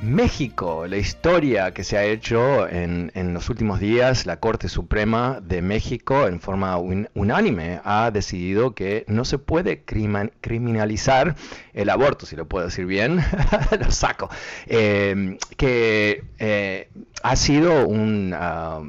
México, la historia que se ha hecho en, los últimos días, la Corte Suprema de México en forma unánime ha decidido que no se puede criminalizar el aborto, si lo puedo decir bien, lo saco, eh, que eh, ha sido un, ah,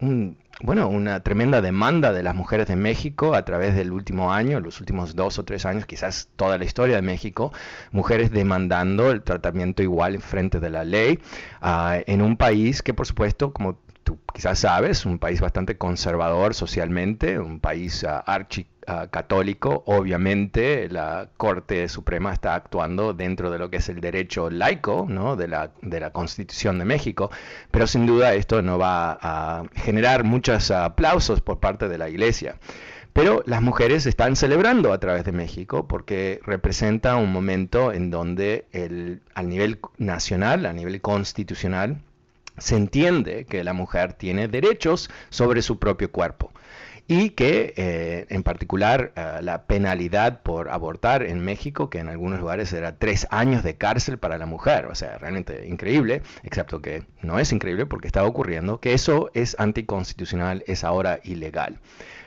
un bueno, una tremenda demanda de las mujeres de México a través del último año, los últimos dos o tres años, quizás toda la historia de México, mujeres demandando el tratamiento igual en frente de la ley, uh, en un país que por supuesto, como tú quizás sabes, un país bastante conservador socialmente, un país uh, archi católico, obviamente la Corte Suprema está actuando dentro de lo que es el derecho laico ¿no? de, la, Constitución de México, pero sin duda esto no va a generar muchos aplausos por parte de la Iglesia. Pero las mujeres están celebrando a través de México porque representa un momento en donde el, al nivel nacional, a nivel constitucional, se entiende que la mujer tiene derechos sobre su propio cuerpo y que eh, en particular eh, la penalidad por abortar en México, que en algunos lugares era tres años de cárcel para la mujer, o sea, realmente increíble, excepto que no es increíble porque está ocurriendo, que eso es anticonstitucional, es ahora ilegal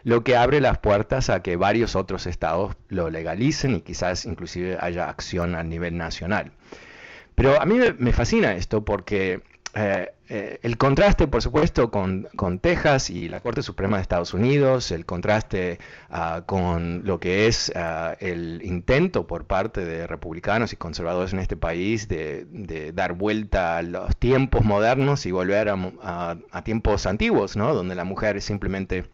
lo que abre las puertas a que varios otros estados lo legalicen y quizás inclusive haya acción a nivel nacional. Pero a mí me fascina esto porque eh, eh, el contraste, por supuesto, con, Texas y la Corte Suprema de Estados Unidos, el contraste ah, con lo que es ah, el intento por parte de republicanos y conservadores en este país de, dar vuelta a los tiempos modernos y volver a, a tiempos antiguos, ¿no? donde la mujer es simplemente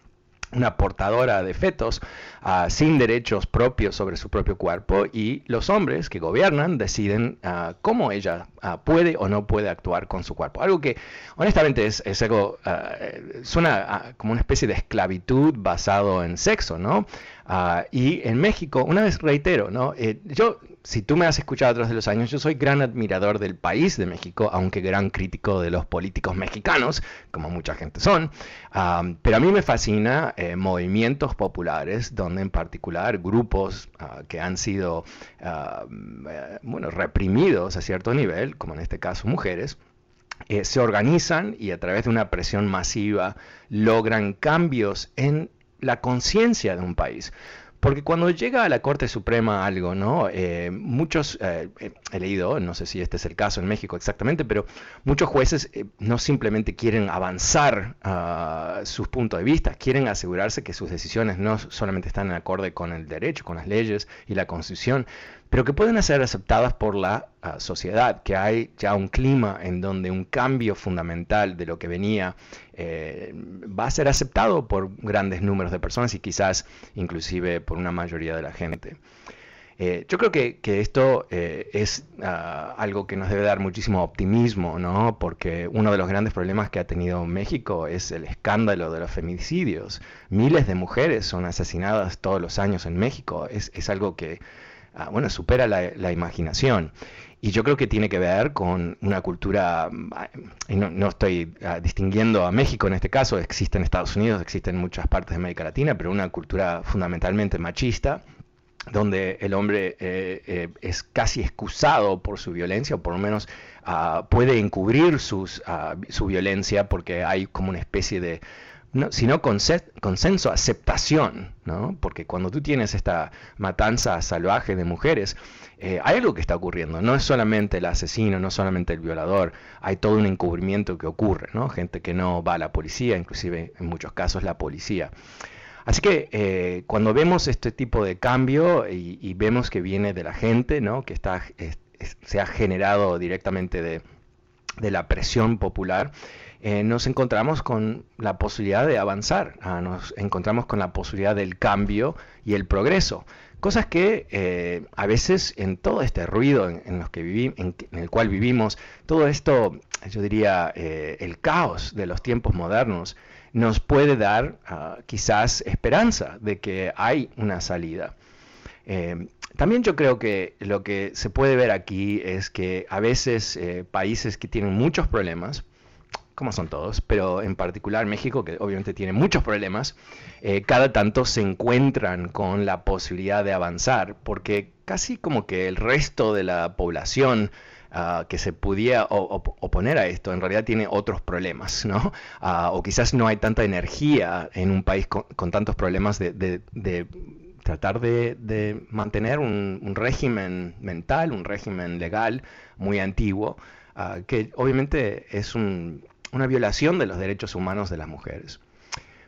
una portadora de fetos ah, sin derechos propios sobre su propio cuerpo y los hombres que gobiernan deciden ah, cómo ella ah, puede o no puede actuar con su cuerpo. Algo que honestamente es, es algo, suena como una especie de esclavitud basado en sexo, ¿no? y en México, una vez reitero, ¿no? Eh, yo si tú me has escuchado a través de los años, yo soy gran admirador del país de México, aunque gran crítico de los políticos mexicanos, como mucha gente son. pero a mí me fascina eh, movimientos populares, donde en particular grupos ah, que han sido eh, bueno, reprimidos a cierto nivel, como en este caso mujeres, eh, se organizan y a través de una presión masiva logran cambios en la conciencia de un país. Porque cuando llega a la Corte Suprema algo, ¿no? Eh, muchos, eh, he leído, no sé si este es el caso en México exactamente, pero muchos jueces eh, no simplemente quieren avanzar uh, sus puntos de vista, quieren asegurarse que sus decisiones no solamente están en acorde con el derecho, con las leyes y la Constitución, pero que pueden ser aceptadas por la ah, sociedad, que hay ya un clima en donde un cambio fundamental de lo que venía eh, va a ser aceptado por grandes números de personas y quizás inclusive por una mayoría de la gente. Eh, yo creo que, esto eh, es ah, algo que nos debe dar muchísimo optimismo, ¿no? Porque uno de los grandes problemas que ha tenido México es el escándalo de los feminicidios. Miles de mujeres son asesinadas todos los años en México. Es, algo que ah, bueno, supera la, imaginación. Y yo creo que tiene que ver con una cultura, ah, y no, estoy ah, distinguiendo a México en este caso, existe en Estados Unidos, existe en muchas partes de América Latina, pero una cultura fundamentalmente machista, donde el hombre eh, eh, es casi excusado por su violencia, o por lo menos puede encubrir sus, su violencia porque hay como una especie de no, sino consenso, aceptación, ¿no? Porque cuando tú tienes esta matanza salvaje de mujeres, eh, hay algo que está ocurriendo. No es solamente el asesino, no solamente el violador, hay todo un encubrimiento que ocurre, ¿no? Gente que no va a la policía, inclusive en muchos casos la policía. Así que eh, cuando vemos este tipo de cambio y, vemos que viene de la gente, ¿no? Que está, se ha generado directamente de la presión popular, eh, nos encontramos con la posibilidad de avanzar, ah, nos encontramos con la posibilidad del cambio y el progreso. Cosas que eh, a veces en todo este ruido en, los que el cual vivimos, todo esto, yo diría, eh, el caos de los tiempos modernos, nos puede dar ah, quizás esperanza de que hay una salida. también yo creo que lo que se puede ver aquí es que a veces países que tienen muchos problemas, como son todos, pero en particular México, que obviamente tiene muchos problemas, eh, cada tanto se encuentran con la posibilidad de avanzar, porque casi como que el resto de la población ah, que se pudiera oponer a esto en realidad tiene otros problemas, ¿no? Ah, o quizás no hay tanta energía en un país con, tantos problemas de, tratar de, mantener un, régimen mental, un régimen legal muy antiguo, ah, que obviamente es un, una violación de los derechos humanos de las mujeres.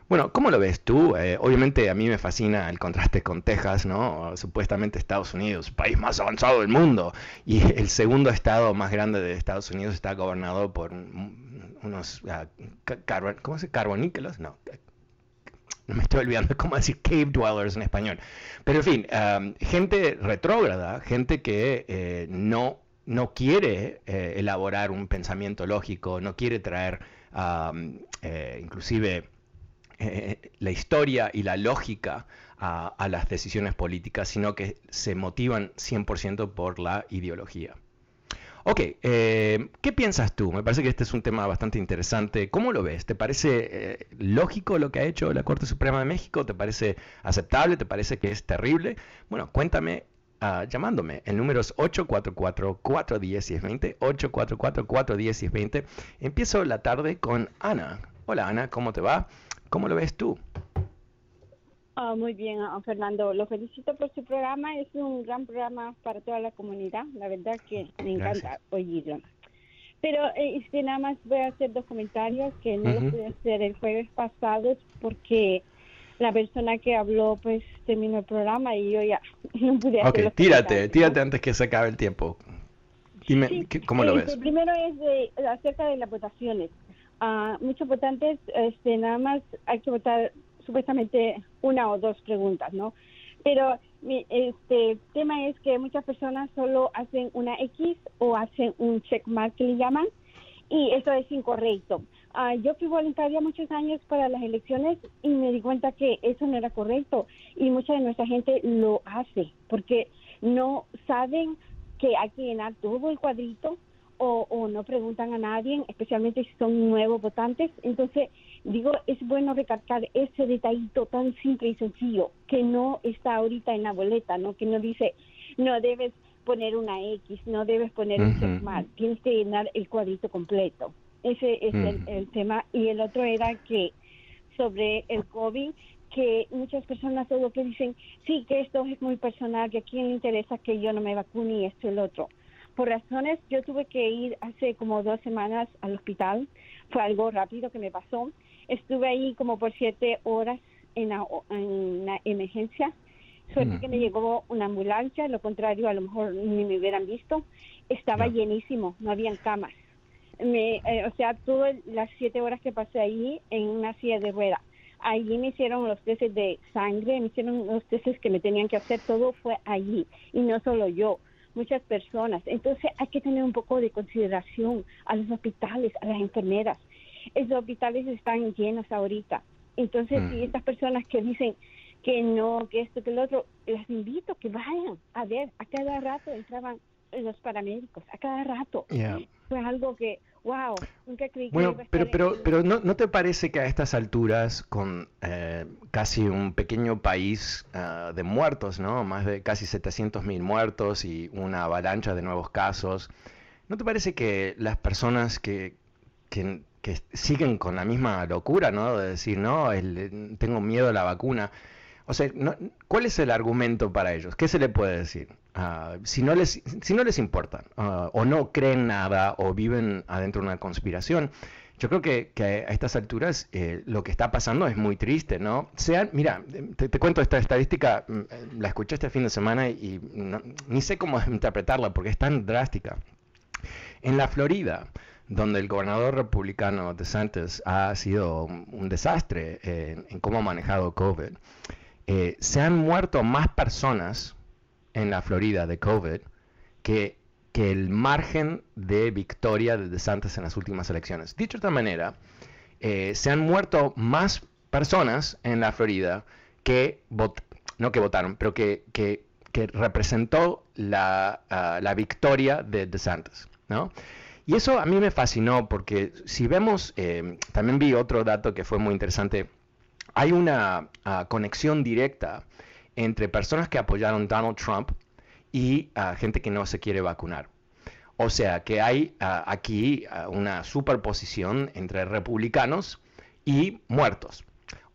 Bueno, ¿cómo lo ves tú? Eh, obviamente a mí me fascina el contraste con Texas, ¿no? Supuestamente Estados Unidos, país más avanzado del mundo, y el segundo estado más grande de Estados Unidos está gobernado por unos, uh, ¿cómo se dice? Carbonícolas, no, no me estoy olvidando cómo decir cave dwellers en español. Pero en fin, um, gente retrógrada, gente que eh, no no quiere eh, elaborar un pensamiento lógico, no quiere traer eh, inclusive eh, la historia y la lógica a, las decisiones políticas, sino que se motivan 100% por la ideología. Ok, ¿qué piensas tú? Me parece que este es un tema bastante interesante. ¿Cómo lo ves? ¿Te parece lógico lo que ha hecho la Corte Suprema de México? ¿Te parece aceptable? ¿Te parece que es terrible? Bueno, cuéntame Ah, llamándome. El número es 844-410-1020. 844-410-1020. Empiezo la tarde con Ana. Hola Ana, ¿cómo te va? ¿Cómo lo ves tú? Ah, muy bien, ah, Fernando. Lo felicito por su programa. Es un gran programa para toda la comunidad. La verdad que me encanta oírlo. Pero eh, este, nada más voy a hacer dos comentarios que no lo pude hacer el jueves pasado porque la persona que habló pues terminó el programa y yo ya no pude hacer Ok, tírate, tírate antes que se acabe el tiempo. Dime, ¿cómo lo este, ves? Primero es de, acerca de las votaciones. Uh, muchos votantes, este, nada más hay que votar supuestamente una o dos preguntas, ¿no? Pero este tema es que muchas personas solo hacen una X o hacen un check mark que le llaman y eso es incorrecto. Ah, yo fui voluntaria muchos años para las elecciones y me di cuenta que eso no era correcto y mucha de nuestra gente lo hace porque no saben que hay que llenar todo el cuadrito o, no preguntan a nadie, especialmente si son nuevos votantes. Entonces, digo, es bueno recalcar ese detallito tan simple y sencillo que no está ahorita en la boleta, ¿no? Que no dice, no debes poner una X, no debes poner un check mark, tienes que llenar el cuadrito completo. Ese es el, tema. Y el otro era que sobre el COVID, que muchas personas todo que dicen, sí, que esto es muy personal, que a quién le interesa que yo no me vacune y esto y el otro. Por razones, yo tuve que ir hace como dos semanas al hospital. Fue algo rápido que me pasó. Estuve ahí como por siete horas en la, en la emergencia. Suerte que me llegó una ambulancia, lo contrario, a lo mejor ni me hubieran visto. Estaba llenísimo, no habían camas me, eh, o sea, todas las siete horas que pasé ahí en una silla de rueda. Allí me hicieron los testes de sangre, me hicieron los testes que me tenían que hacer, todo fue allí. Y no solo yo, muchas personas. Entonces hay que tener un poco de consideración a los hospitales, a las enfermeras. Esos hospitales están llenos ahorita. Entonces, si estas personas que dicen, que no, que esto, que lo otro. Les invito que vayan a ver, a cada rato entraban los paramédicos, a cada rato. Fue algo que, wow, nunca creí Bueno, pero, pero, en- pero ¿no, ¿no te parece que a estas alturas, con eh, casi un pequeño país ah, de muertos, ¿no? Más de casi 700 mil muertos y una avalancha de nuevos casos, ¿no te parece que las personas que, que, que siguen con la misma locura, ¿no? De decir, no, el- tengo miedo a la vacuna. O sea, no- ¿cuál es el argumento para ellos? ¿Qué se le puede decir? Ah, si, no les, si no les importa, ah, o no creen nada, o viven adentro de una conspiración, yo creo que, a estas alturas eh, lo que está pasando es muy triste, ¿no? Sean, mira, te, cuento esta estadística, mm, eh, la escuché este fin de semana y ni sé cómo interpretarla porque es tan drástica. En la Florida, donde el gobernador republicano DeSantis ha sido un, desastre en, en cómo ha manejado COVID, eh, se han muerto más personas en la Florida de COVID que, el margen de victoria de DeSantis en las últimas elecciones. Dicho de otra manera, eh, se han muerto más personas en la Florida que no que votaron, pero que, que, que representó la, ah, la victoria de DeSantis, ¿no? Y eso a mí me fascinó porque si vemos, eh, también vi otro dato que fue muy interesante, hay una ah, conexión directa entre personas que apoyaron Donald Trump y ah, gente que no se quiere vacunar. O sea que hay ah, aquí una superposición entre republicanos y muertos.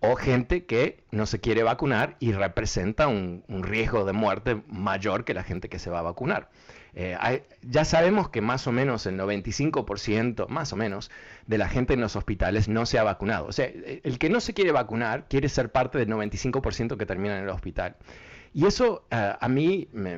O gente que no se quiere vacunar y representa un riesgo de muerte mayor que la gente que se va a vacunar. Eh, ya sabemos que más o menos el 95%, más o menos, de la gente en los hospitales no se ha vacunado. O sea, eh, el que no se quiere vacunar quiere ser parte del 95% que termina en el hospital. Y eso ah, a mí me,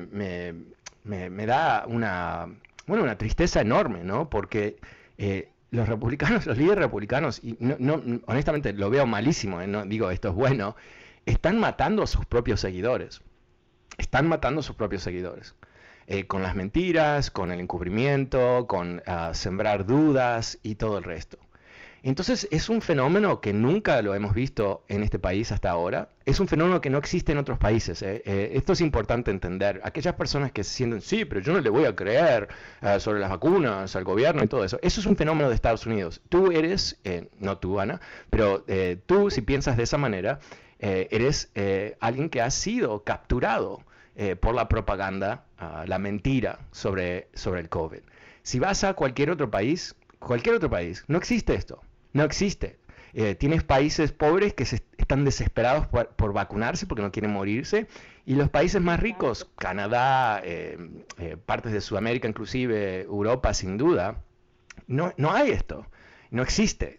me- da una, bueno, una tristeza enorme, ¿no? Porque eh, los republicanos, los líderes republicanos, y no, no- honestamente lo veo malísimo, ¿eh? no digo esto es bueno, están matando a sus propios seguidores. Están matando a sus propios seguidores. Eh, con las mentiras, con el encubrimiento, con ah, sembrar dudas y todo el resto. Entonces es un fenómeno que nunca lo hemos visto en este país hasta ahora. Es un fenómeno que no existe en otros países. ¿eh? Eh, esto es importante entender. Aquellas personas que se sienten, sí, pero yo no le voy a creer eh, sobre las vacunas, al gobierno y todo eso. Eso es un fenómeno de Estados Unidos. Tú eres, eh, no tú, Ana, pero tú si piensas de esa manera, eres alguien que ha sido capturado eh, por la propaganda, ah, la mentira sobre, sobre el COVID. Si vas a cualquier otro país, cualquier otro país, no existe esto. No existe. Eh, tienes países pobres que se están desesperados por, por vacunarse porque no quieren morirse. Y los países más ricos, Canadá, eh, eh, partes de Sudamérica, inclusive Europa, sin duda, no, no hay esto. No existe.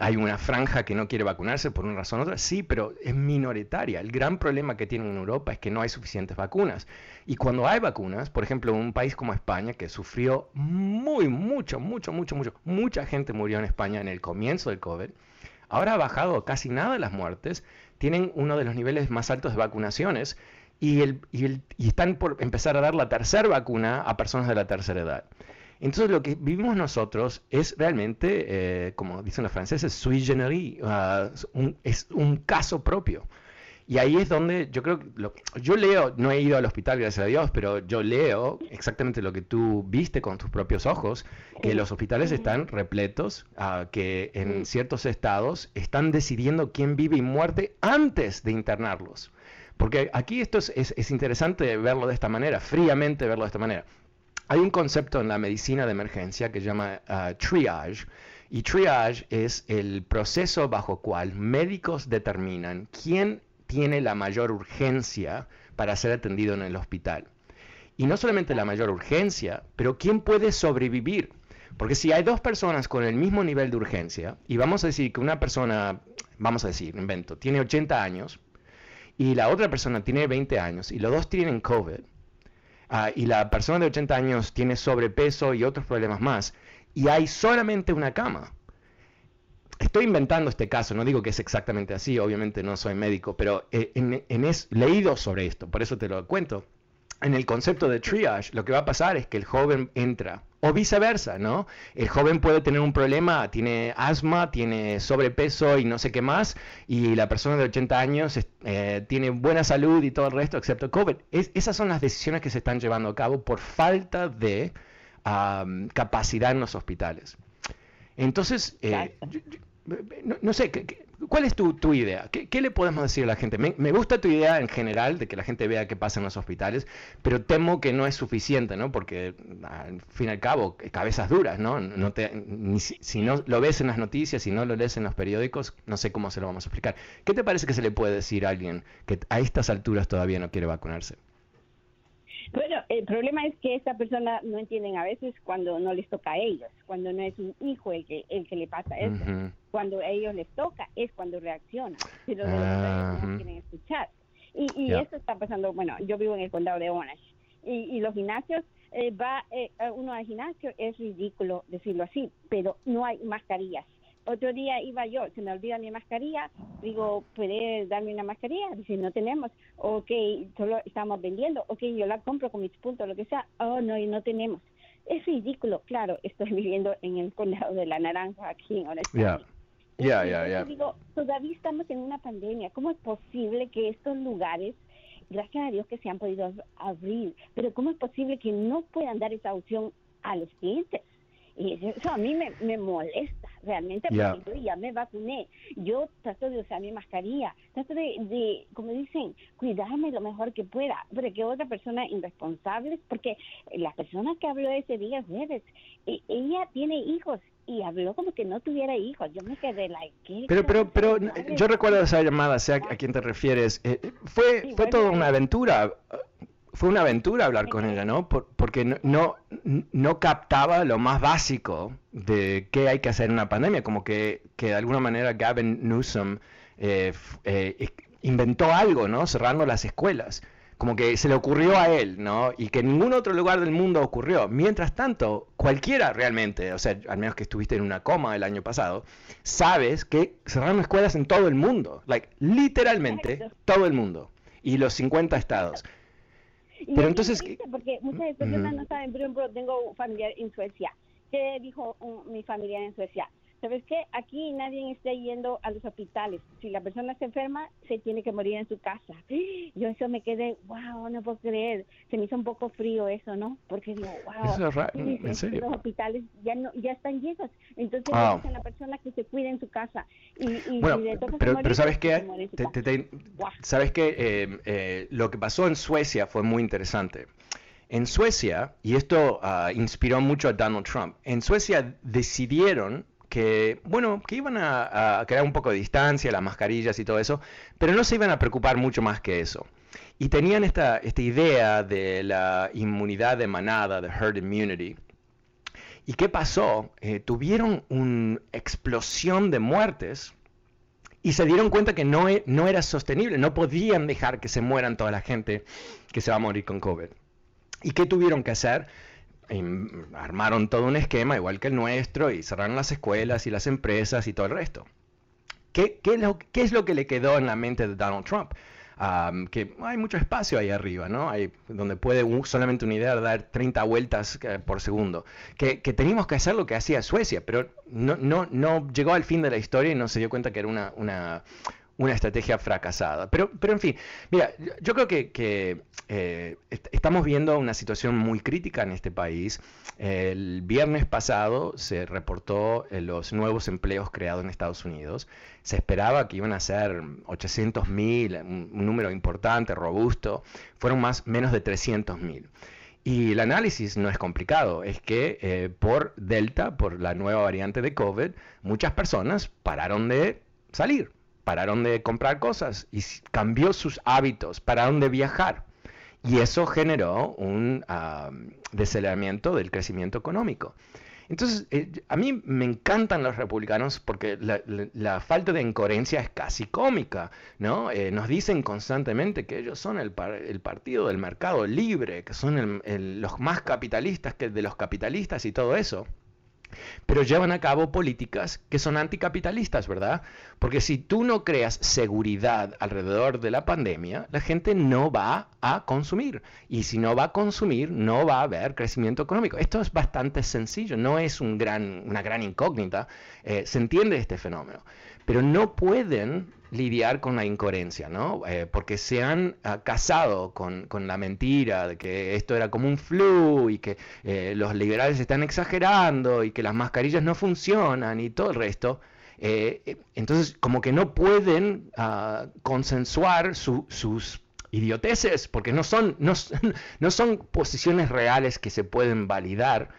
Hay una franja que no quiere vacunarse por una razón u otra, sí, pero es minoritaria. El gran problema que tienen en Europa es que no hay suficientes vacunas. Y cuando hay vacunas, por ejemplo, un país como España, que sufrió muy, mucho, mucho, mucho, mucho, mucha gente murió en España en el comienzo del COVID, ahora ha bajado casi nada las muertes, tienen uno de los niveles más altos de vacunaciones y están por empezar a dar la tercera vacuna a personas de la tercera edad. Entonces lo que vivimos nosotros es realmente, eh, como dicen los franceses, sui generis, un- es un caso propio. Y ahí es donde yo creo que lo- yo leo, no he ido al hospital, gracias a Dios, pero yo leo exactamente lo que tú viste con tus propios ojos, que los hospitales están repletos, ah, que en ciertos estados están decidiendo quién vive y muerte antes de internarlos. Porque aquí esto es, es- es interesante verlo de esta manera, fríamente verlo de esta manera. Hay un concepto en la medicina de emergencia que se llama ah, triage. Y triage es el proceso bajo cual médicos determinan quién tiene la mayor urgencia para ser atendido en el hospital. Y no solamente la mayor urgencia, pero quién puede sobrevivir. Porque si hay dos personas con el mismo nivel de urgencia, y vamos a decir que una persona, vamos a decir, invento, tiene 80 años, y la otra persona tiene 20 años, y los dos tienen COVID, ah, y la persona de 80 años tiene sobrepeso y otros problemas más, y hay solamente una cama. Estoy inventando este caso, no digo que es exactamente así, obviamente no soy médico, pero eh, en, en es leído sobre esto, por eso te lo cuento. En el concepto de triage, lo que va a pasar es que el joven entra O viceversa, ¿no? El joven puede tener un problema, tiene asma, tiene sobrepeso y no sé qué más, y la persona de 80 años eh, tiene buena salud y todo el resto, excepto COVID. esas son las decisiones que se están llevando a cabo por falta de capacidad en los hospitales. Entonces, eh, no, sé, ¿cuál es tu, idea? ¿Qué, le podemos decir a la gente? Me, gusta tu idea en general de que la gente vea qué pasa en los hospitales, pero temo que no es suficiente, ¿no? Porque al fin y al cabo, cabezas duras, ¿no? no te, si, si, no lo ves en las noticias, si no lo lees en los periódicos, no sé cómo se lo vamos a explicar. ¿Qué te parece que se le puede decir a alguien que a estas alturas todavía no quiere vacunarse? Bueno, el problema es que esta persona no entienden a veces cuando no les toca a ellos, cuando no es un hijo el que el que le pasa eso. Cuando a ellos les toca es cuando reaccionan, pero no quieren escuchar. Y, y eso está pasando, bueno, yo vivo en el condado de Orange y, y los gimnasios, eh, va eh, uno al gimnasio, es ridículo decirlo así, pero no hay mascarillas otro día iba yo, se me olvida mi mascarilla, digo, ¿puede darme una mascarilla? Dice, no tenemos. Ok, solo estamos vendiendo. Ok, yo la compro con mis puntos, lo que sea. Oh, no, y no tenemos. Es ridículo. Claro, estoy viviendo en el condado de la Naranja, aquí en ya, ya, ya. Digo, todavía estamos en una pandemia. ¿Cómo es posible que estos lugares gracias a Dios que se han podido abrir, pero ¿cómo es posible que no puedan dar esa opción a los clientes? Y eso a mí me, molesta realmente porque yo ya me vacuné. Yo trato de usar mi mascarilla, trato de, como dicen, cuidarme lo mejor que pueda. Pero que otra persona irresponsable, porque la persona que habló ese día jueves, e, ella tiene hijos y habló como que no tuviera hijos. Yo me quedé like, Pero, pero, pero yo recuerdo esa llamada, sea a quién te refieres. Eh, fue, fue toda una aventura fue una aventura hablar con ella, ¿no? porque no, no, captaba lo más básico de qué hay que hacer en una pandemia, como que, que de alguna manera Gavin Newsom eh, eh, inventó algo, ¿no? Cerrando las escuelas. Como que se le ocurrió a él, ¿no? Y que en ningún otro lugar del mundo ocurrió. Mientras tanto, cualquiera realmente, o sea, al menos que estuviste en una coma el año pasado, sabes que cerraron escuelas en todo el mundo. Like, literalmente todo el mundo. Y los 50 estados. Pero entonces... Porque muchas personas no saben, por ejemplo, tengo un familiar en Suecia. ¿Qué dijo mi familiar en Suecia? ¿Sabes qué? Aquí nadie está yendo a los hospitales. Si la persona se enferma, se tiene que morir en su casa. Yo eso me quedé, wow, no puedo creer. Se me hizo un poco frío eso, ¿no? Porque digo, wow. ¿en serio? Los hospitales ya no ya están llenos. Entonces, wow. la persona que se cuide en su casa. Y, bueno, pero, pero ¿sabes qué? ¿Sabes qué? Eh, eh, lo que pasó en Suecia fue muy interesante. En Suecia, y esto uh, inspiró mucho a Donald Trump, en Suecia decidieron que, bueno, que iban a, crear un poco de distancia, las mascarillas y todo eso, pero no se iban a preocupar mucho más que eso. Y tenían esta, idea de la inmunidad de manada, de herd immunity. ¿Y qué pasó? Eh, tuvieron una explosión de muertes y se dieron cuenta que e, no era sostenible, no podían dejar que se mueran toda la gente que se va a morir con COVID. ¿Y qué tuvieron que hacer? Armaron todo un esquema igual que el nuestro y cerraron las escuelas y las empresas y todo el resto. ¿Qué, qué, es, lo, qué es, lo, que le quedó en la mente de Donald Trump? que hay mucho espacio ahí arriba, ¿no? Hay, donde puede solamente una idea dar 30 vueltas eh, por segundo. Que, que, teníamos que hacer lo que hacía Suecia, pero no, no, no llegó al fin de la historia y no se dio cuenta que era una, una, una estrategia fracasada. Pero, pero en fin, mira, yo creo que, eh, estamos viendo una situación muy crítica en este país. El viernes pasado se reportó eh, los nuevos empleos creados en Estados Unidos. Se esperaba que iban a ser 800 mil, un, número importante, robusto. Fueron más, menos de 300 mil. Y el análisis no es complicado, es que eh, por Delta, por la nueva variante de COVID, muchas personas pararon de salir, pararon de comprar cosas y cambió sus hábitos, pararon de viajar. Y eso generó un uh, del crecimiento económico. Entonces, eh, a mí me encantan los republicanos porque la, falta de incoherencia es casi cómica, ¿no? Eh, nos dicen constantemente que ellos son el, el partido del mercado libre, que son los más capitalistas que de los capitalistas y todo eso. Pero llevan a cabo políticas que son anticapitalistas, ¿verdad? Porque si tú no creas seguridad alrededor de la pandemia, la gente no va a consumir. Y si no va a consumir, no va a haber crecimiento económico. Esto es bastante sencillo, no es una gran incógnita. Eh, se entiende este fenómeno. Pero no pueden lidiar con la incoherencia, ¿no? Eh, porque se han ah, casado con, la mentira de que esto era como un flu y que eh, los liberales están exagerando y que las mascarillas no funcionan y todo el resto. Eh, entonces, como que no pueden uh, consensuar sus idioteces, porque no son, no, no son posiciones reales que se pueden validar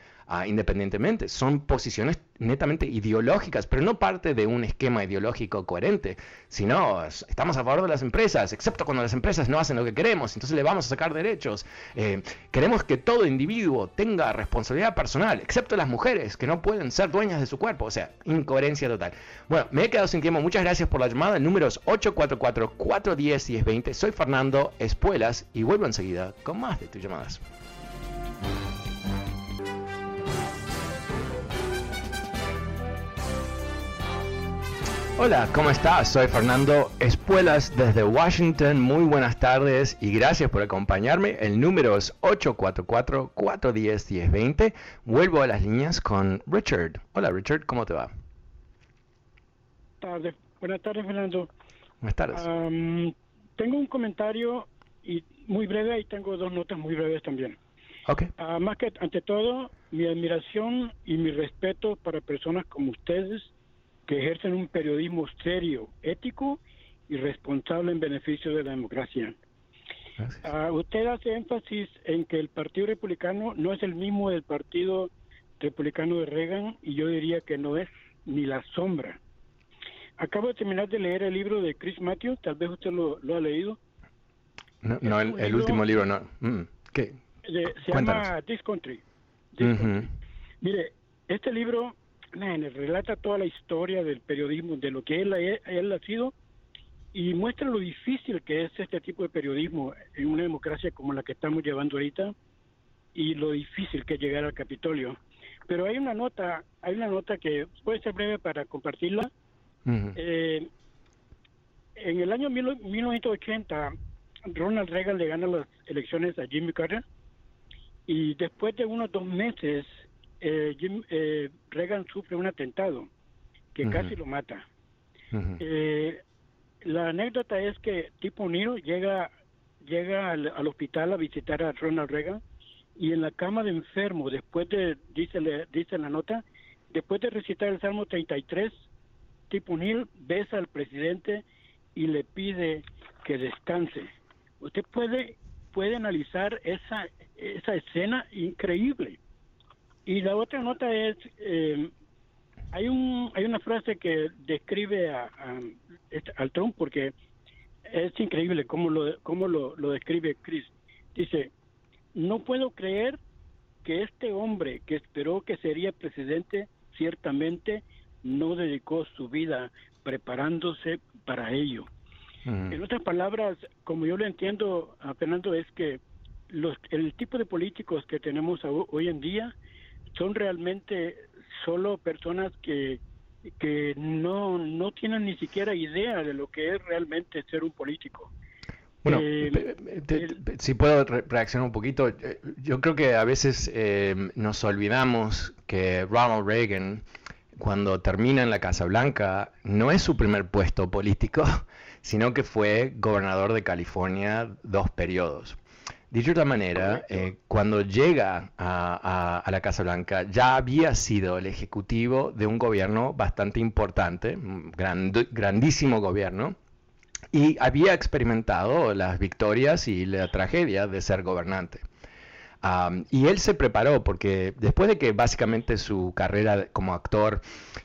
independientemente. Son posiciones netamente ideológicas, pero no parte de un esquema ideológico coherente, sino estamos a favor de las empresas, excepto cuando las empresas no hacen lo que queremos, entonces le vamos a sacar derechos. Eh, queremos que todo individuo tenga responsabilidad personal, excepto las mujeres, que no pueden ser dueñas de su cuerpo, o sea, incoherencia total. Bueno, me he quedado sin tiempo, muchas gracias por la llamada, el número es 844-410-1020, soy Fernando Espuelas y vuelvo enseguida con más de tus llamadas. Hola, ¿cómo estás? Soy Fernando Espuelas desde Washington. Muy buenas tardes y gracias por acompañarme. El número es 844-410-1020. Vuelvo a las líneas con Richard. Hola Richard, ¿cómo te va? Tarde. Buenas tardes, Fernando. Buenas tardes. tengo un comentario y muy breve y tengo dos notas muy breves también. Ok. Ah, más que ante todo, mi admiración y mi respeto para personas como ustedes que ejercen un periodismo serio, ético y responsable en beneficio de la democracia. Uh, usted hace énfasis en que el Partido Republicano no es el mismo del Partido Republicano de Reagan y yo diría que no es ni la sombra. Acabo de terminar de leer el libro de Chris Matthews, tal vez usted lo, ha leído. No, el, último libro no. Mm, ¿Qué? se llama This Country. Mire, este libro relata toda la historia del periodismo, de lo que él, él ha sido y muestra lo difícil que es este tipo de periodismo en una democracia como la que estamos llevando ahorita y lo difícil que es llegar al Capitolio. Pero hay una nota, hay una nota que puede ser breve para compartirla. Eh, en el año 1980, Ronald Reagan le gana las elecciones a Jimmy Carter y después de unos dos meses eh, Jim, eh, Reagan sufre un atentado que casi lo mata. Eh, la anécdota es que Tipo Niro llega llega al, hospital a visitar a Ronald Reagan y en la cama de enfermo, después de, dice, dice la nota, después de recitar el Salmo 33, Tipo Niro besa al presidente y le pide que descanse. Usted puede, puede analizar esa, esa escena increíble. Y la otra nota es, eh, hay un hay una frase que describe a, al Trump porque es increíble cómo lo cómo lo, lo describe Chris. Dice, no puedo creer que este hombre que esperó que sería presidente ciertamente no dedicó su vida preparándose para ello. En otras palabras, como yo lo entiendo, Fernando, es que los, el tipo de políticos que tenemos hoy en día son realmente solo personas que que no, no tienen ni siquiera idea de lo que es realmente ser un político. Bueno, si puedo reaccionar un poquito, eh, yo creo que a veces eh, nos olvidamos que Ronald Reagan, cuando termina en la Casa Blanca, no es su primer puesto político, sino que fue gobernador de California dos periodos. Dicho de otra manera, eh, cuando llega a, la Casa Blanca, ya había sido el ejecutivo de un gobierno bastante importante, grandísimo gobierno, y había experimentado las victorias y la tragedia de ser gobernante. y él se preparó porque después de que básicamente su carrera como actor,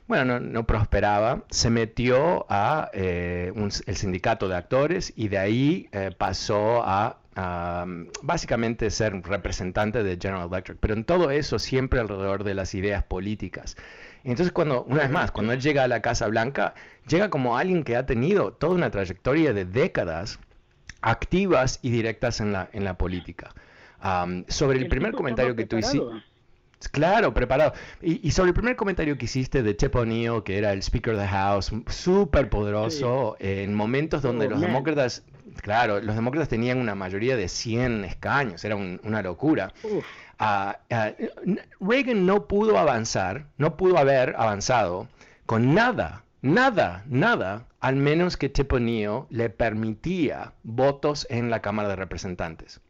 bueno, no, prosperaba, se metió a eh, el sindicato de actores y de ahí eh, pasó a básicamente ser representante de General Electric, pero en todo eso siempre alrededor de las ideas políticas. Entonces, cuando, una vez más, cuando él llega a la Casa Blanca, llega como alguien que ha tenido toda una trayectoria de décadas activas y directas en la, en la política. sobre el primer comentario que tú hiciste. Claro, preparado. Y, sobre el primer comentario que hiciste de O'Neill, que era el Speaker of the House, súper poderoso, en momentos donde oh, los demócratas, claro, los demócratas tenían una mayoría de 100 escaños, era una locura. Ah, ah, Reagan no pudo avanzar, no pudo haber avanzado con nada, nada, nada, al menos que Tip O'Neill le permitía votos en la Cámara de Representantes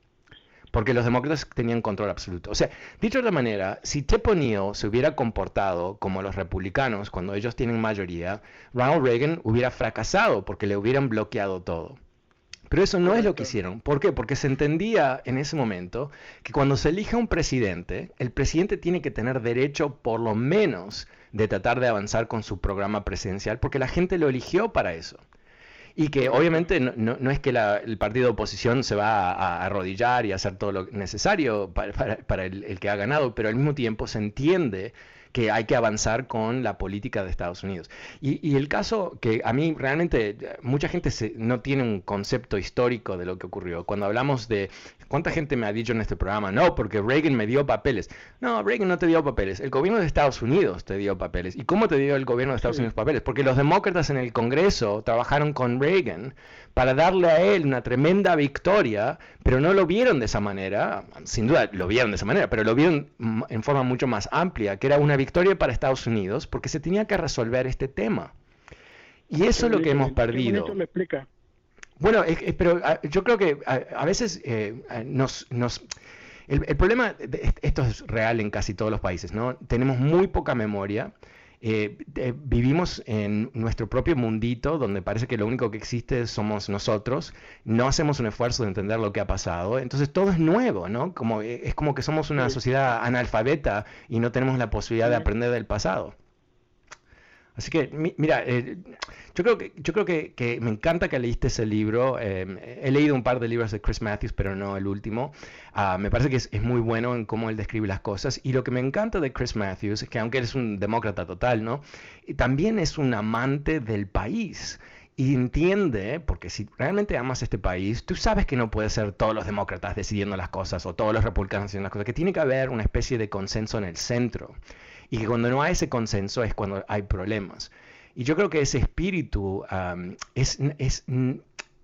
porque los demócratas tenían control absoluto. O sea, dicho de otra manera, si Tip O'Neill se hubiera comportado como los republicanos cuando ellos tienen mayoría, Ronald Reagan hubiera fracasado porque le hubieran bloqueado todo. Pero eso no es lo que hicieron. ¿Por qué? Porque se entendía en ese momento que cuando se elige un presidente, el presidente tiene que tener derecho por lo menos de tratar de avanzar con su programa presidencial, porque la gente lo eligió para eso y que obviamente no, es que el partido de oposición se va a, arrodillar y hacer todo lo necesario para, el, el, que ha ganado, pero al mismo tiempo se entiende que hay que avanzar con la política de Estados Unidos. Y, el caso que a mí realmente mucha gente no tiene un concepto histórico de lo que ocurrió. Cuando hablamos de cuánta gente me ha dicho en este programa, no, porque Reagan me dio papeles. No, Reagan no te dio papeles. El gobierno de Estados Unidos te dio papeles. ¿Y cómo te dio el gobierno de Estados Unidos papeles? Porque los demócratas en el Congreso trabajaron con Reagan para darle a él una tremenda victoria, pero no lo vieron de esa manera, sin duda lo vieron de esa manera, pero lo vieron en forma mucho más amplia, que era una victoria para Estados Unidos, porque se tenía que resolver este tema. Y eso es lo que hemos perdido. explica. Bueno, pero ah, yo creo que a, veces eh, nos... nos el, el, problema, esto es real en casi todos los países, ¿no? Tenemos muy poca memoria eh, eh, vivimos en nuestro propio mundito donde parece que lo único que existe somos nosotros, no hacemos un esfuerzo de entender lo que ha pasado, entonces todo es nuevo, ¿no? Como, eh, es como que somos una sociedad analfabeta y no tenemos la posibilidad de aprender del pasado. Así que, mira, eh, yo creo, que, yo creo que, me encanta que leíste ese libro. Em, he leído un par de libros de Chris Matthews, pero no el último. Ah, me parece que es, muy bueno en cómo él describe las cosas. Y lo que me encanta de Chris Matthews es que, aunque él es un demócrata total, ¿no? también es un amante del país. Y entiende, porque si realmente amas este país, tú sabes que no puede ser todos los demócratas decidiendo las cosas o todos los republicanos decidiendo las cosas, que tiene que haber una especie de consenso en el centro y que cuando no hay ese consenso es cuando hay problemas. Y yo creo que ese espíritu es, es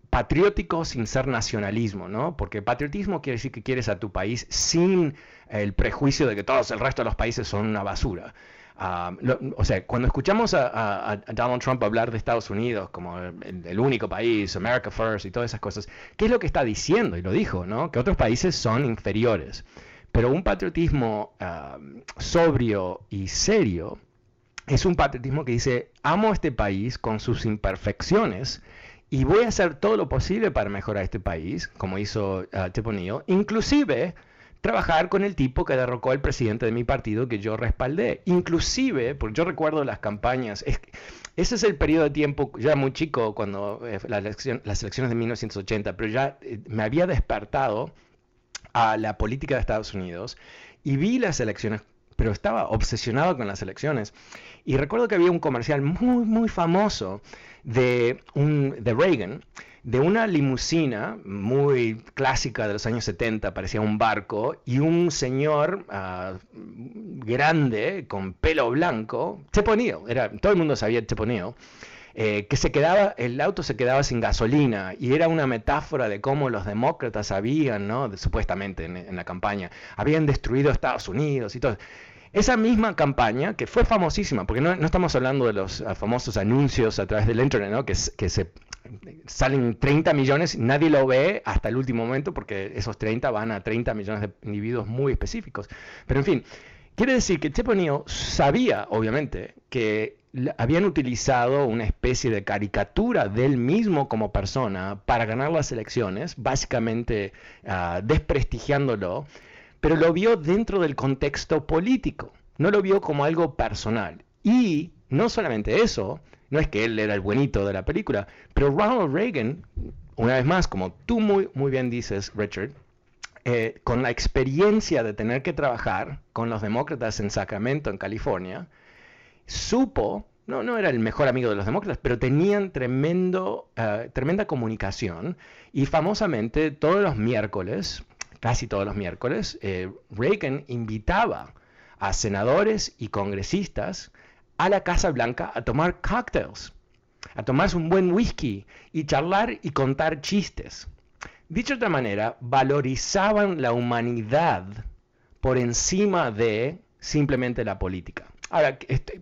patriótico sin ser nacionalismo, ¿no? Porque patriotismo quiere decir que quieres a tu país sin el prejuicio de que todos el resto de los países son una basura. o sea, cuando escuchamos a, Donald Trump hablar de Estados Unidos como el, único país, America First y todas esas cosas, ¿qué es lo que está diciendo? Y lo dijo, ¿no? Que otros países son inferiores. Pero un patriotismo sobrio y serio es un patriotismo que dice, amo este país con sus imperfecciones y voy a hacer todo lo posible para mejorar este país, como hizo uh, inclusive trabajar con el tipo que derrocó al presidente de mi partido que yo respaldé. Inclusive, porque yo recuerdo las campañas, ese es el periodo de tiempo, ya muy chico cuando eh, la las elecciones de 1980, pero ya eh, me había despertado a la política de Estados Unidos y vi las elecciones, pero estaba obsesionado con las elecciones. Y recuerdo que había un comercial muy, muy famoso de, un, de Reagan, de una limusina muy clásica de los años 70, parecía un barco, y un señor ah, grande con pelo blanco, Teponio, era, todo el mundo sabía Teponio, eh, que se quedaba, el auto se quedaba sin gasolina y era una metáfora de cómo los demócratas habían, ¿no? supuestamente en, la campaña, habían destruido Estados Unidos y todo. Esa misma campaña, que fue famosísima, porque no, estamos hablando de los ah, famosos anuncios a través del Internet, ¿no? que, que se salen 30 millones, nadie lo ve hasta el último momento, porque esos 30 van a 30 millones de individuos muy específicos. Pero en fin, quiere decir que Chip sabía, obviamente, que habían utilizado una especie de caricatura de él mismo como persona para ganar las elecciones, básicamente ah, desprestigiándolo, pero lo vio dentro del contexto político, no lo vio como algo personal. Y no solamente eso, no es que él era el buenito de la película, pero Ronald Reagan, una vez más, como tú muy, muy bien dices, Richard, eh, con la experiencia de tener que trabajar con los demócratas en Sacramento, en California, supo, no, no era el mejor amigo de los demócratas, pero tenían tremendo, eh, tremenda comunicación y famosamente todos los miércoles, casi todos los miércoles, eh, Reagan invitaba a senadores y congresistas a la Casa Blanca a tomar cocktails, a tomarse un buen whisky y charlar y contar chistes. Dicho de otra manera, valorizaban la humanidad por encima de simplemente la política. Ahora,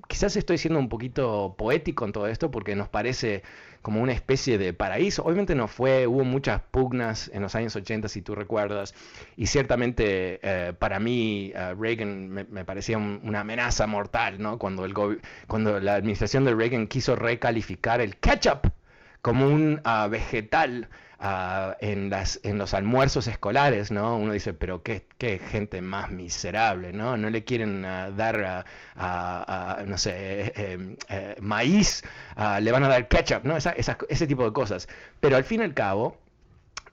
quizás estoy siendo un poquito poético en todo esto porque nos parece como una especie de paraíso. Obviamente no fue, hubo muchas pugnas en los años 80, si tú recuerdas, y ciertamente eh, para mí eh, Reagan me, parecía una amenaza mortal, ¿no? Cuando, el cuando la administración de Reagan quiso recalificar el ketchup como un ah, vegetal en, las, en los almuerzos escolares, ¿no? Uno dice, pero qué, gente más miserable, ¿no? No le quieren ah, dar, a, no sé, eh, eh, eh, maíz, ah, le van a dar ketchup, ¿no? ese tipo de cosas. Pero al fin y al cabo,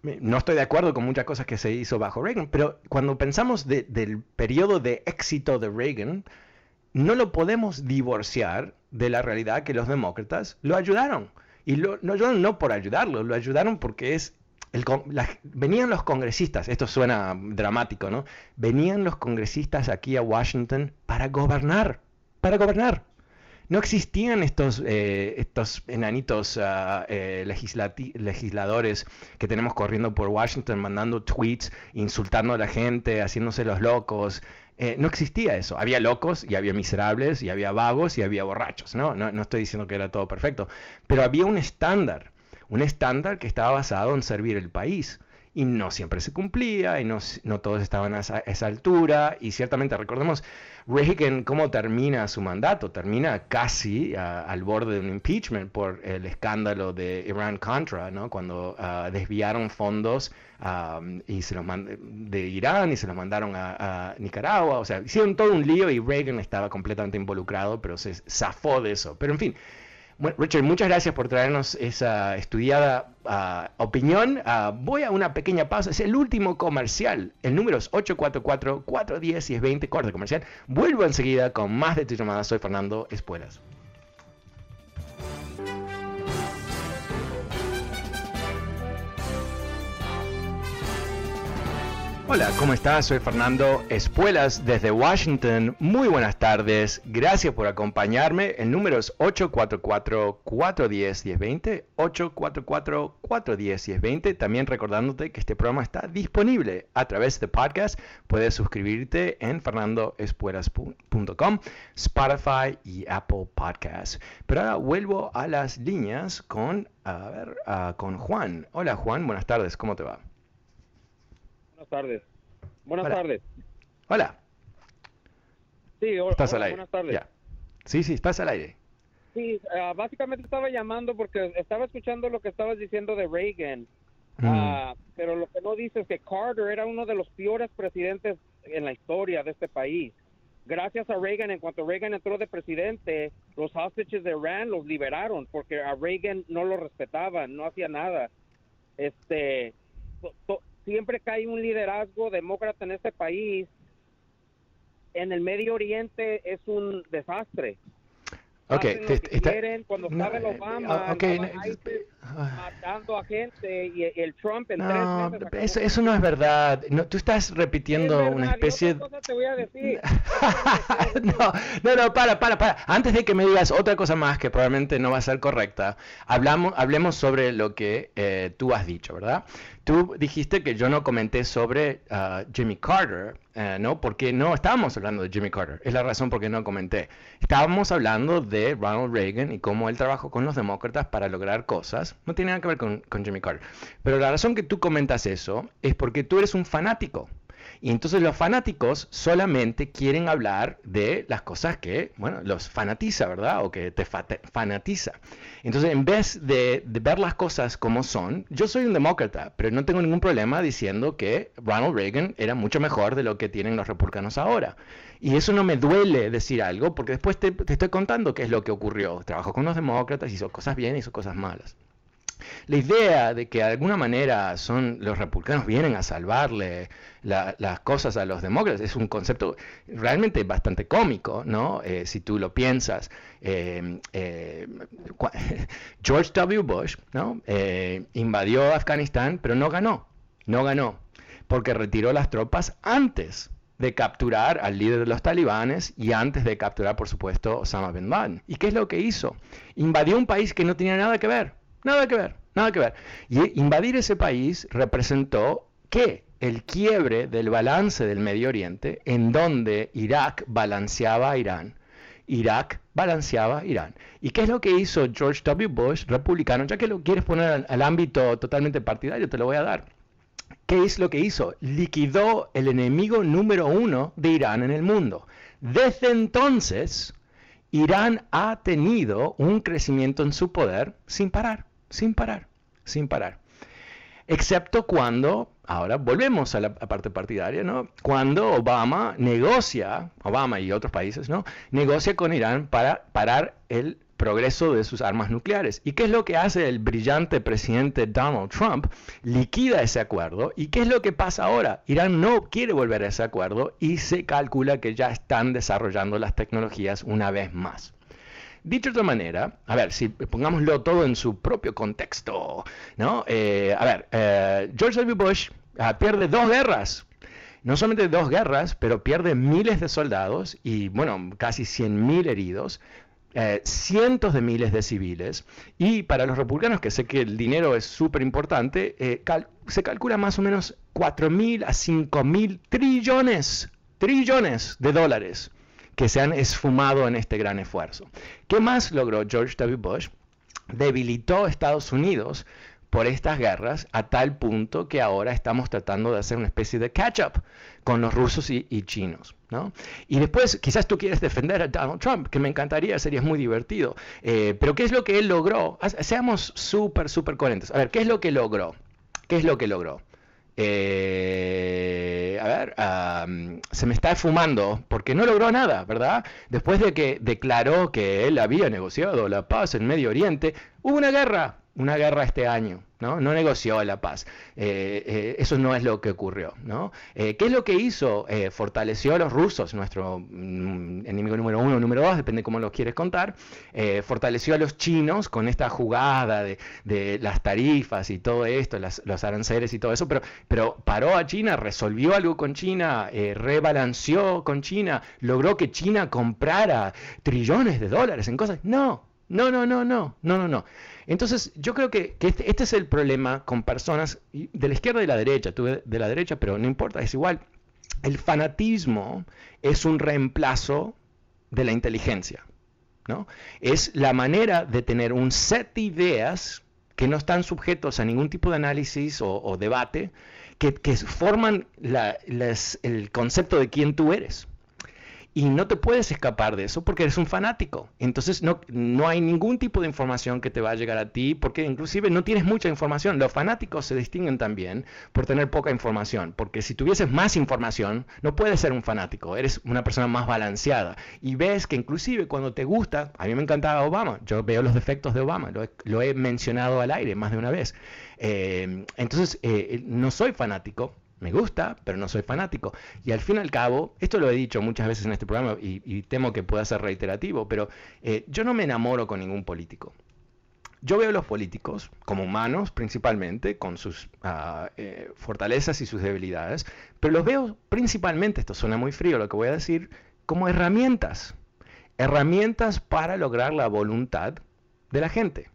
no estoy de acuerdo con muchas cosas que se hizo bajo Reagan, pero cuando pensamos del periodo de éxito de Reagan, no lo podemos divorciar de la realidad que los demócratas lo ayudaron. Y lo, no ayudaron no por ayudarlo, lo ayudaron porque es... El, venían los congresistas, esto suena dramático, ¿no? Venían los congresistas aquí a Washington para gobernar, para gobernar. No existían estos, eh, estos enanitos uh, eh, legisladores que tenemos corriendo por Washington, mandando tweets, insultando a la gente, haciéndose los locos, eh, no existía eso. Había locos y había miserables y había vagos y había borrachos. ¿no? No, estoy diciendo que era todo perfecto, pero había un estándar, un estándar que estaba basado en servir el país. Y no siempre se cumplía, y no, todos estaban a esa altura, y ciertamente recordemos Reagan, ¿cómo termina su mandato? Termina casi al borde de un impeachment por el escándalo de Irán-Contra, ¿no? cuando ah, desviaron fondos y se los de Irán y se los mandaron a, Nicaragua. O sea, hicieron todo un lío y Reagan estaba completamente involucrado, pero se zafó de eso. Pero en fin, bueno, Richard, muchas gracias por traernos esa estudiada ah, opinión. Ah, voy a una pequeña pausa. Es el último comercial. El número es 844-410 y es 20, corte comercial. Vuelvo enseguida con más de tu llamada. Soy Fernando Espuelas. Hola, ¿cómo estás? Soy Fernando Espuelas desde Washington. Muy buenas tardes. Gracias por acompañarme. El número es 844-410-1020. 844-410-1020. También recordándote que este programa está disponible a través de podcast. Puedes suscribirte en fernandoespuelas.com, Spotify y Apple Podcasts. Pero ahora vuelvo a las líneas con, a ver, con Juan. Hola Juan, buenas tardes. ¿Cómo te va? Buenas tardes. Buenas tardes. Hola. Sí, estás al aire. Buenas tardes. Sí, sí, estás al aire. Sí, ah, básicamente estaba llamando porque estaba escuchando lo que estabas diciendo de Reagan. Ah, pero lo que no dice es que Carter era uno de los peores presidentes en la historia de este país. Gracias a Reagan, en cuanto Reagan entró de presidente, los hostages de Iran los liberaron porque a Reagan no lo respetaban, no hacía nada. Este, siempre que hay un liderazgo demócrata en este país, en el Medio Oriente es un desastre. Okay, cuando estaba eh, Obama, okay, matando a gente y el Trump en no, tres eso, no es verdad. No, tú estás repitiendo una especie. Otra cosa te voy a decir. no, no, no, para, para, para. Antes de que me digas otra cosa más que probablemente no va a ser correcta, hablamos, hablemos sobre lo que eh, tú has dicho, ¿verdad? Tú dijiste que yo no comenté sobre uh, Jimmy Carter, eh, ¿no? Porque no estábamos hablando de Jimmy Carter. Es la razón por qué no comenté. Estábamos hablando de Ronald Reagan y cómo él trabajó con los demócratas para lograr cosas. No tiene nada que ver con, con Jimmy Carter. Pero la razón que tú comentas eso es porque tú eres un fanático. Y entonces los fanáticos solamente quieren hablar de las cosas que, bueno, los fanatiza, ¿verdad? O que te fanatiza. Entonces, en vez de, ver las cosas como son, yo soy un demócrata, pero no tengo ningún problema diciendo que Ronald Reagan era mucho mejor de lo que tienen los republicanos ahora. Y eso no me duele decir algo, porque después te, te estoy contando qué es lo que ocurrió. Trabajó con los demócratas, hizo cosas bien, hizo cosas malas. La idea de que de alguna manera son los republicanos vienen a salvarle las cosas a los demócratas es un concepto realmente bastante cómico, ¿no? Eh, si tú lo piensas. Eh, eh, George W. Bush, ¿no? invadió Afganistán, pero no ganó, no ganó, porque retiró las tropas antes de capturar al líder de los talibanes y antes de capturar, por supuesto, Osama Bin Laden. ¿Y qué es lo que hizo? Invadió un país que no tenía nada que ver, nada que ver, nada que ver. Y invadir ese país representó que el quiebre del balance del Medio Oriente, en donde Irak balanceaba a Irán, Irak balanceaba a Irán. ¿Y qué es lo que hizo George W. Bush, republicano? Ya que lo quieres poner al, al ámbito totalmente partidario, te lo voy a dar. ¿Qué es lo que hizo? Liquidó el enemigo número uno de Irán en el mundo. Desde entonces, Irán ha tenido un crecimiento en su poder sin parar, sin parar, sin parar. Excepto cuando, ahora volvemos a la parte partidaria, ¿no? Cuando Obama negocia, Obama y otros países, ¿no? Negocia con Irán para parar el progreso de sus armas nucleares. ¿Y qué es lo que hace el brillante presidente Donald Trump? Liquida ese acuerdo. ¿Y qué es lo que pasa ahora? Irán no quiere volver a ese acuerdo y se calcula que ya están desarrollando las tecnologías una vez más. Dicho de otra manera, a ver, si pongámoslo todo en su propio contexto, ¿no? Eh, a ver, eh, George W. Bush uh, pierde dos guerras no solamente dos guerras, pero pierde miles de soldados y, bueno, casi 100.000 heridos, eh, cientos de miles de civiles y para los republicanos, que sé que el dinero es súper importante, eh, se calcula más o menos 4.000 a 5.000 trillones, trillones de dólares que se han esfumado en este gran esfuerzo. ¿Qué más logró George W. Bush? Debilitó a Estados Unidos por estas guerras a tal punto que ahora estamos tratando de hacer una especie de catch-up con los rusos y, chinos. ¿no? Y después, quizás tú quieres defender a Donald Trump, que me encantaría, sería muy divertido. Eh, pero ¿qué es lo que él logró? Seamos súper, súper coherentes. A ver, ¿qué es lo que logró? ¿Qué es lo que logró? Eh, a ver, se me está esfumando porque no logró nada, ¿verdad? Después de que declaró que él había negociado la paz en Medio Oriente, hubo una guerra, una guerra este año, ¿no? No negoció la paz. Eh, eh, eso no es lo que ocurrió, ¿no? Eh, ¿Qué es lo que hizo? fortaleció a los rusos, nuestro mm, enemigo número uno, número dos, depende cómo lo quieres contar. fortaleció a los chinos con esta jugada de, las tarifas y todo esto, los aranceles y todo eso, pero, pero paró a China, resolvió algo con China, rebalanceó con China, logró que China comprara trillones de dólares en cosas. No, no, no, no, no, no, no, no. Entonces, yo creo que, este, este, es el problema con personas de la izquierda y de la derecha, tú de la derecha, pero no importa, es igual. El fanatismo es un reemplazo de la inteligencia, ¿no? Es la manera de tener un set de ideas que no están sujetos a ningún tipo de análisis o, debate, que, forman el concepto de quién tú eres y no te puedes escapar de eso porque eres un fanático. Entonces no, no hay ningún tipo de información que te va a llegar a ti porque inclusive no tienes mucha información. Los fanáticos se distinguen también por tener poca información, porque si tuvieses más información no puedes ser un fanático, eres una persona más balanceada. Y ves que inclusive cuando te gusta, a mí me encantaba Obama, yo veo los defectos de Obama, lo he, mencionado al aire más de una vez. Eh, entonces eh, no soy fanático, me gusta, pero no soy fanático. Y al fin y al cabo, esto lo he dicho muchas veces en este programa y, temo que pueda ser reiterativo, pero eh, yo no me enamoro con ningún político. Yo veo a los políticos como humanos principalmente, con sus eh, fortalezas y sus debilidades, pero los veo principalmente, esto suena muy frío lo que voy a decir, como herramientas. Herramientas para lograr la voluntad de la gente.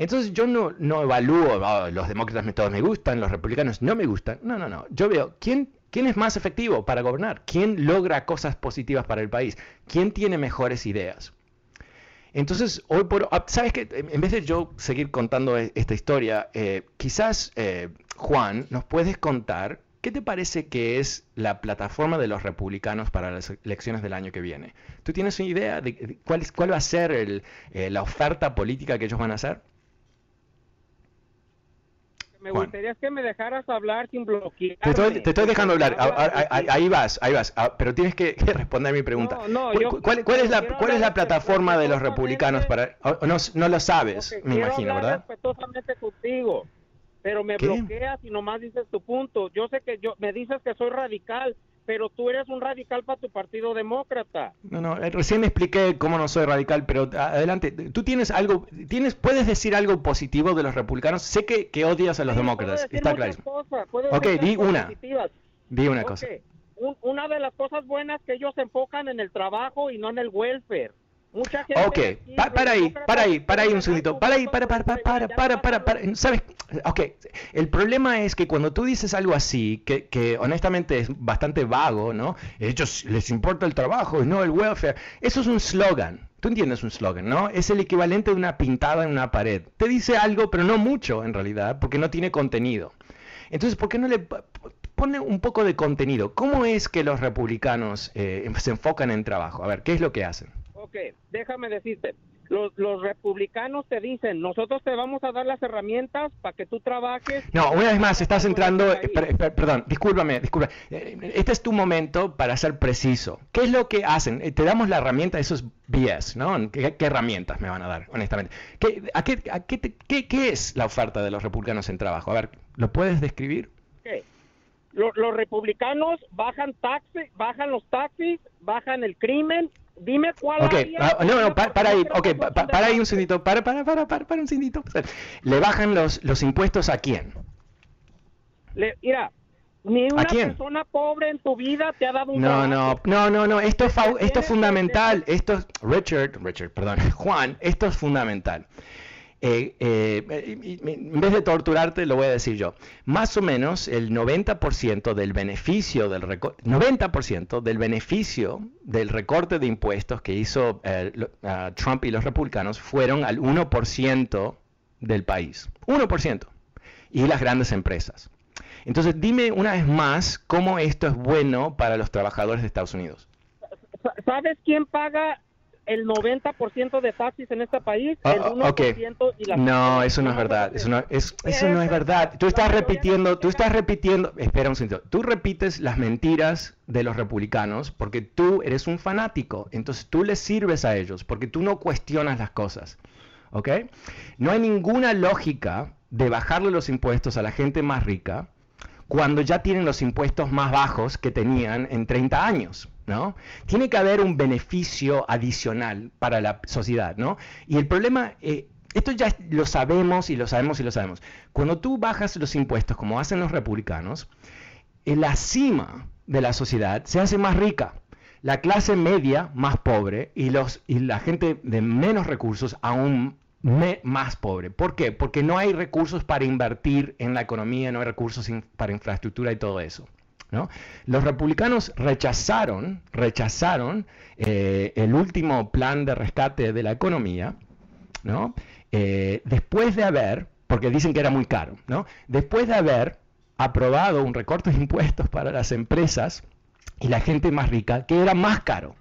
Entonces yo no, no evalúo, oh, los demócratas todos me gustan, los republicanos no me gustan. No, no, no. Yo veo quién, quién es más efectivo para gobernar, quién logra cosas positivas para el país, quién tiene mejores ideas. Entonces, hoy por ah, ¿sabes qué? En vez de yo seguir contando e, esta historia, eh, quizás, eh, Juan, nos puedes contar qué te parece que es la plataforma de los republicanos para las elecciones del año que viene. ¿Tú tienes una idea de cuál, cuál va a ser eh, la oferta política que ellos van a hacer? Me gustaría que me dejaras hablar sin bloquear. Te estoy, dejando hablar. Ahí, vas, ahí vas. Ah, pero tienes que responder mi pregunta. ¿Cuál, es la, cuál es la plataforma de los republicanos para.? No, no lo sabes, me imagino, ¿verdad? respetuosamente contigo, pero me bloqueas y nomás dices tu punto. Yo sé que yo me dices que soy radical, pero tú eres un radical para tu partido demócrata. No, no, eh, recién expliqué cómo no soy radical, pero adelante, tú tienes algo, tienes, puedes decir algo positivo de los republicanos. Sé que, odias a los demócratas, está claro. ok, di una. Di una cosa. una de las cosas buenas que ellos se enfocan en el trabajo y no en el welfare. Mucha gente ok, para ahí, para ahí, para ahí un segundito, para ahí, para, para, para, para, para, para, para, ¿sabes? Ok, el problema es que cuando tú dices algo así, que, que honestamente es bastante vago, ¿no? Ellos les importa el trabajo no el welfare, eso es un slogan. Tú entiendes un slogan, ¿no? Es el equivalente de una pintada en una pared. Te dice algo, pero no mucho en realidad, porque no tiene contenido. Entonces, ¿por qué no le pone un poco de contenido? ¿Cómo es que los republicanos eh, se enfocan en trabajo? A ver, ¿qué es lo que hacen? Ok, déjame decirte. Los, los, republicanos te dicen, nosotros te vamos a dar las herramientas para que tú trabajes. No, una vez más, estás entrando, eh, perdón, discúlpame, disculpa. Eh, este es tu momento para ser preciso. ¿Qué es lo que hacen? Eh, te damos la herramienta, eso es BS, ¿no? ¿Qué, herramientas me van a dar, honestamente? ¿Qué, a qué, a qué, qué, qué, es la oferta de los republicanos en trabajo? A ver, ¿lo puedes describir? Okay. Los, los republicanos bajan taxis, bajan los taxis, bajan el crimen, Dime cuál Ok, ah, no, no, para, ahí, okay, para ahí un segundito, para, para, para, para, para un segundito. ¿Le bajan los, los impuestos a quién? Le, mira, ni una persona pobre en tu vida te ha dado un No, no, no, no, no, esto es, esto es fundamental, esto es, Richard, Richard, perdón, Juan, esto es fundamental. Eh, eh, en vez de torturarte, lo voy a decir yo. Más o menos el 90% del beneficio del 90% del beneficio del recorte de impuestos que hizo eh, Trump y los republicanos fueron al 1% del país. 1%. Y las grandes empresas. Entonces, dime una vez más cómo esto es bueno para los trabajadores de Estados Unidos. ¿Sabes quién paga el 90% de taxis en este país, ah, el 1% y la No, eso no es verdad. Eso no es, eso no es verdad. Tú estás repitiendo, tú estás repitiendo, espera un segundo. Tú repites las mentiras de los republicanos porque tú eres un fanático. Entonces tú les sirves a ellos porque tú no cuestionas las cosas. ¿Ok? No hay ninguna lógica de bajarle los impuestos a la gente más rica cuando ya tienen los impuestos más bajos que tenían en 30 años. ¿No? Tiene que haber un beneficio adicional para la sociedad, ¿no? Y el problema, eh, esto ya lo sabemos y lo sabemos y lo sabemos. Cuando tú bajas los impuestos, como hacen los republicanos, en la cima de la sociedad se hace más rica, la clase media más pobre y la gente de menos recursos aún más pobre. ¿Por qué? Porque no hay recursos para invertir en la economía, no hay recursos para infraestructura y todo eso. Los republicanos rechazaron, rechazaron eh, el último plan de rescate de la economía, ¿no? Eh, después de haber, porque dicen que era muy caro, ¿no? después de haber aprobado un recorte de impuestos para las empresas y la gente más rica, que era más caro.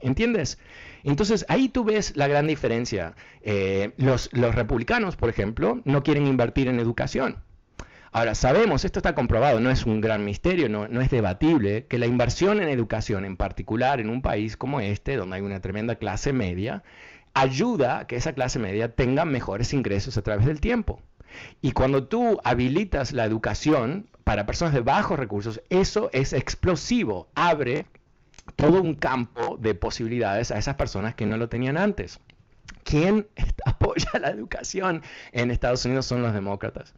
¿Entiendes? Entonces ahí tú ves la gran diferencia. Eh, los, los republicanos, por ejemplo, no quieren invertir en educación. Ahora, sabemos, esto está comprobado, no es un gran misterio, no, es debatible, que la inversión en educación, en particular en un país como este, donde hay una tremenda clase media, ayuda a que esa clase media tenga mejores ingresos a través del tiempo. Y cuando tú habilitas la educación para personas de bajos recursos, eso es explosivo, abre todo un campo de posibilidades a esas personas que no lo tenían antes. ¿Quién apoya la educación en Estados Unidos son los demócratas.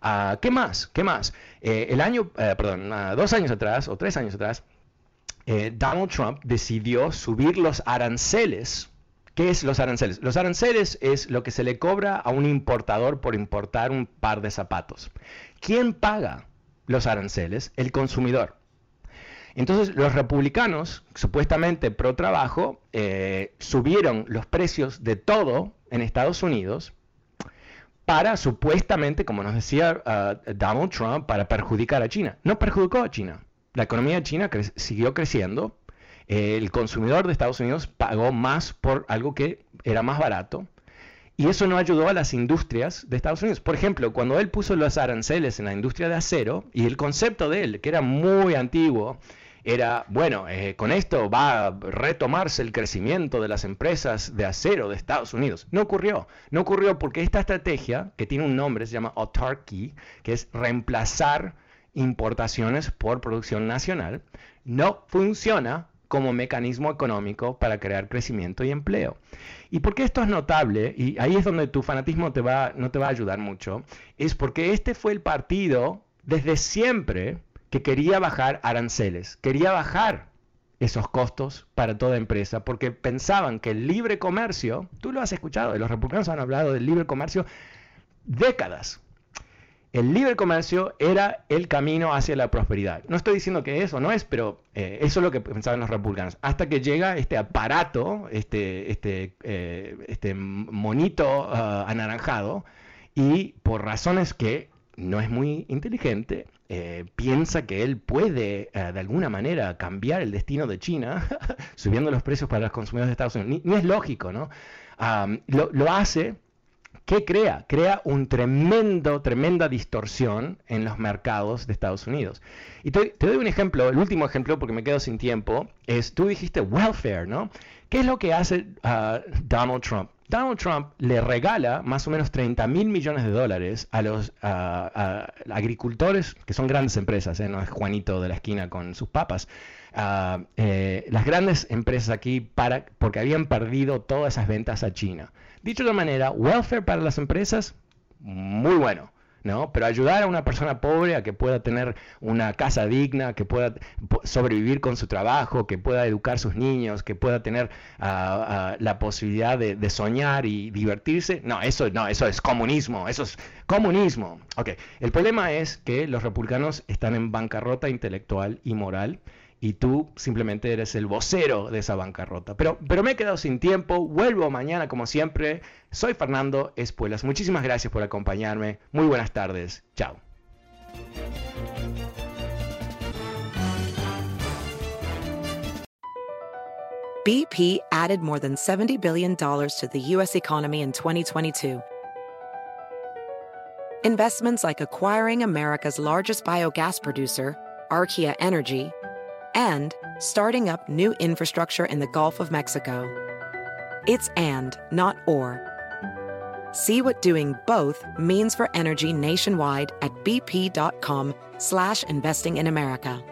Ah, ¿Qué más? ¿Qué más? Eh, el año, eh, perdón, ah, dos años atrás o tres años atrás, eh, Donald Trump decidió subir los aranceles. ¿Qué es los aranceles? Los aranceles es lo que se le cobra a un importador por importar un par de zapatos. ¿Quién paga los aranceles? El consumidor. Entonces los republicanos, supuestamente pro trabajo, subieron los precios de todo en Estados Unidos para supuestamente, como nos decía uh, Donald Trump, para perjudicar a China. No perjudicó a China. La economía de China siguió creciendo. el consumidor de Estados Unidos pagó más por algo que era más barato. Y eso no ayudó a las industrias de Estados Unidos. Por ejemplo, cuando él puso los aranceles en la industria de acero, y el concepto de él, que era muy antiguo, era, bueno, eh, con esto va a retomarse el crecimiento de las empresas de acero de Estados Unidos. No ocurrió, no ocurrió porque esta estrategia, que tiene un nombre, se llama autarky, que es reemplazar importaciones por producción nacional, no funciona como mecanismo económico para crear crecimiento y empleo. ¿Y por qué esto es notable? Y ahí es donde tu fanatismo te va, no te va a ayudar mucho. Es porque este fue el partido desde siempre que quería bajar aranceles, quería bajar esos costos para toda empresa, porque pensaban que el libre comercio, tú lo has escuchado, los republicanos han hablado del libre comercio décadas. El libre comercio era el camino hacia la prosperidad. No estoy diciendo que eso no es, pero eh, eso es lo que pensaban los republicanos. Hasta que llega este aparato, este, este, eh, este monito ah, anaranjado, y por razones que no es muy inteligente, eh, piensa que él puede de alguna manera cambiar el destino de China subiendo los precios para los consumidores de Estados Unidos. Ni, es lógico, ¿no? lo, hace ¿Qué crea? Crea un tremendo, tremenda distorsión en los mercados de Estados Unidos. Y te, doy un ejemplo, el último ejemplo, porque me quedo sin tiempo, es, tú dijiste welfare, ¿no? ¿Qué es lo que hace uh, Donald Trump? Donald Trump le regala más o menos 30 mil millones de dólares a los agricultores, que son grandes empresas, ¿eh? no es Juanito de la esquina con sus papas, uh, eh, las grandes empresas aquí para, porque habían perdido todas esas ventas a China. Dicho de otra manera, welfare para las empresas, muy bueno. ¿No? Pero ayudar a una persona pobre a que pueda tener una casa digna, que pueda sobrevivir con su trabajo, que pueda educar a sus niños, que pueda tener ah, la posibilidad de, soñar y divertirse. No, eso no, eso es comunismo, eso es comunismo. Ok, el problema es que los republicanos están en bancarrota intelectual y moral y tú simplemente eres el vocero de esa bancarrota. Pero, pero me he quedado sin tiempo, vuelvo mañana como siempre. Soy Fernando Espuelas. Muchísimas gracias por acompañarme. Muy buenas tardes. Chao. BP added more than $70 billion to the U.S. economy in 2022. Investments like acquiring America's largest biogas producer, Archaea Energy, and starting up new infrastructure in the Gulf of Mexico. It's and, not or. See what doing both means for energy nationwide at bp.com slash investing in America.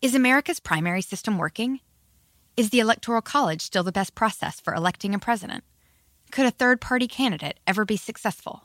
Is America's primary system working? Is the Electoral College still the best process for electing a president? Could a third-party candidate ever be successful?